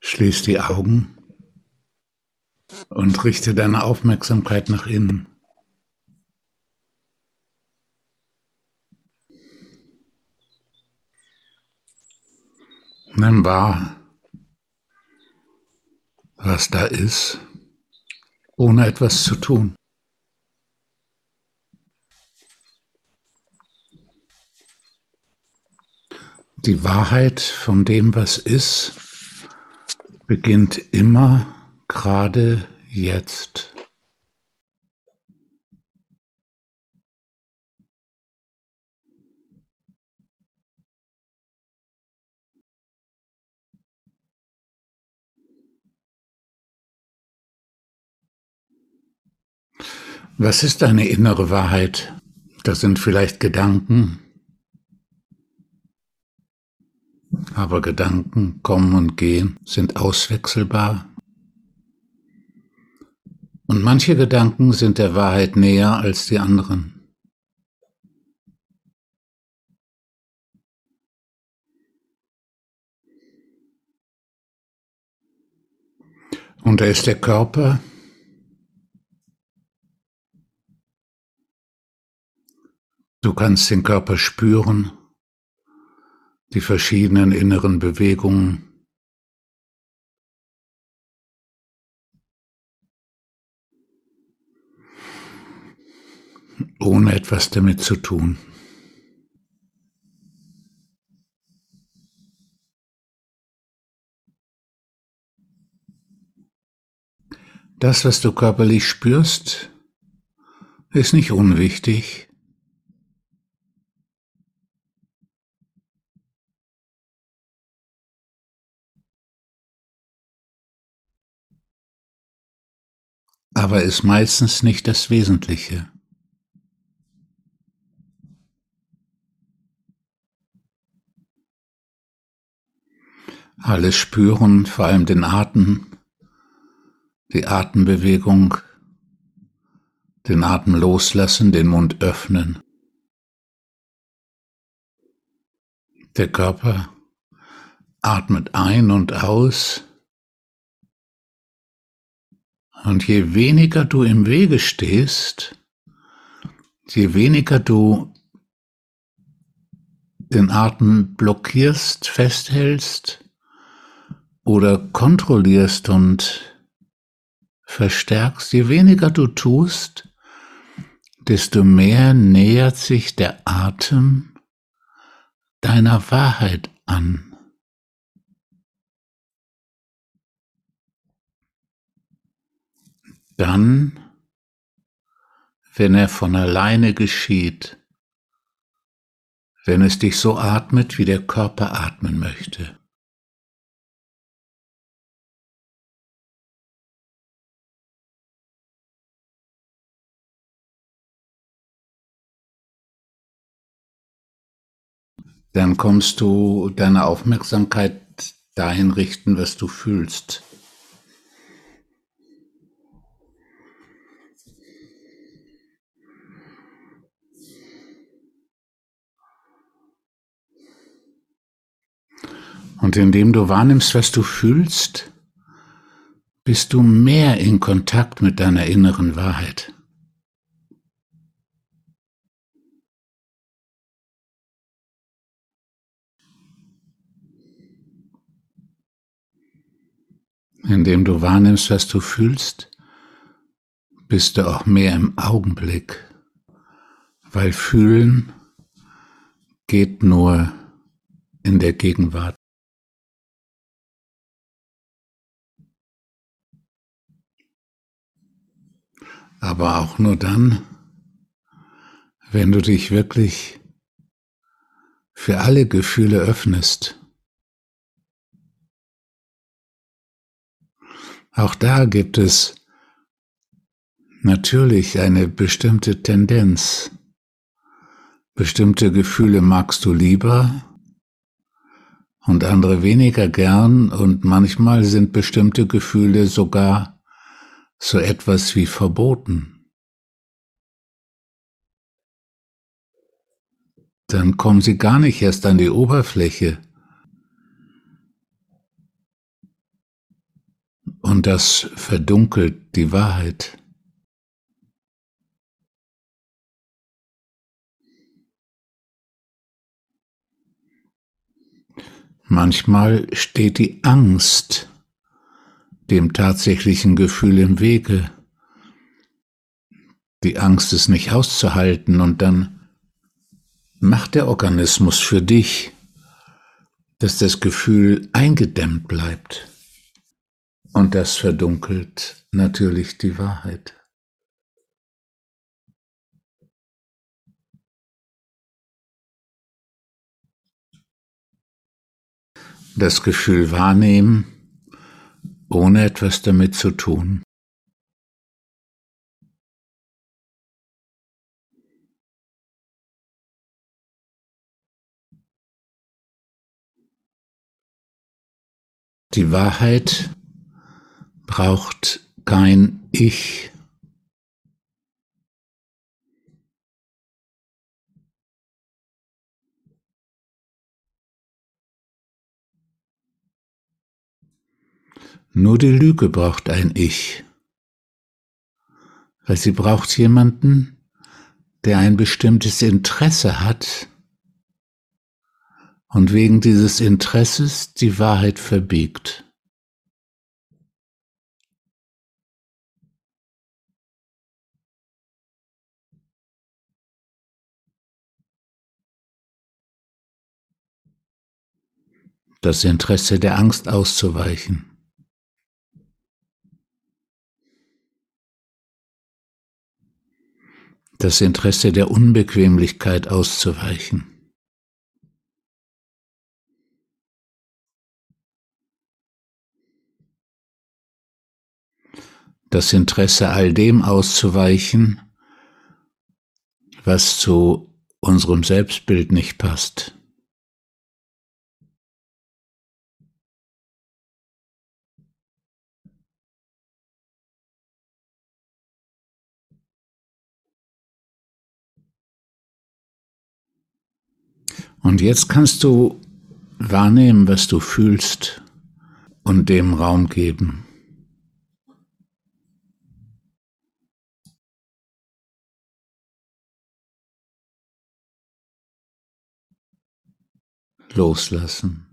Schließ die Augen und richte deine Aufmerksamkeit nach innen. Nimm wahr, was da ist, ohne etwas zu tun. Die Wahrheit von dem, was ist, beginnt immer gerade jetzt. Was ist deine innere Wahrheit? Das sind vielleicht Gedanken, aber Gedanken kommen und gehen, sind auswechselbar. Und manche Gedanken sind der Wahrheit näher als die anderen. Und da ist der Körper, Du kannst den Körper spüren, die verschiedenen inneren Bewegungen. ohne etwas damit zu tun. Das, was du körperlich spürst, ist nicht unwichtig. Aber ist meistens nicht das Wesentliche. Alles spüren, vor allem den Atem, die Atembewegung, den Atem loslassen, den Mund öffnen. Der Körper atmet ein und aus und je weniger du im Wege stehst, je weniger du den Atem blockierst, festhältst oder kontrollierst und verstärkst, je weniger du tust, desto mehr nähert sich der Atem deiner Wahrheit an. Dann, wenn er von alleine geschieht, wenn es dich so atmet, wie der Körper atmen möchte. Dann kommst du deine Aufmerksamkeit dahin richten, was du fühlst. Und indem du wahrnimmst, was du fühlst, bist du mehr in Kontakt mit deiner inneren Wahrheit. Indem du wahrnimmst, was du fühlst, bist du auch mehr im Augenblick, weil fühlen geht nur in der Gegenwart. Aber auch nur dann, wenn du dich wirklich für alle Gefühle öffnest. Auch da gibt es natürlich eine bestimmte Tendenz. Bestimmte Gefühle magst du lieber und andere weniger gern und manchmal sind bestimmte Gefühle sogar so etwas wie verboten, dann kommen sie gar nicht erst an die Oberfläche. und das verdunkelt die Wahrheit. Manchmal steht die Angst dem tatsächlichen Gefühl im Wege. Die Angst ist nicht auszuhalten und dann macht der Organismus für dich, dass das Gefühl eingedämmt bleibt. Und das verdunkelt natürlich die Wahrheit. das Gefühl wahrnehmen, ohne etwas damit zu tun. Die Wahrheit braucht kein Ich. Nur die Lüge braucht ein Ich, weil sie braucht jemanden, der ein bestimmtes Interesse hat und wegen dieses Interesses die Wahrheit verbiegt. Das Interesse der Angst auszuweichen. Das Interesse der Unbequemlichkeit auszuweichen. Das Interesse all dem auszuweichen, was zu unserem Selbstbild nicht passt. Und jetzt kannst du wahrnehmen, was du fühlst und dem Raum geben. Loslassen.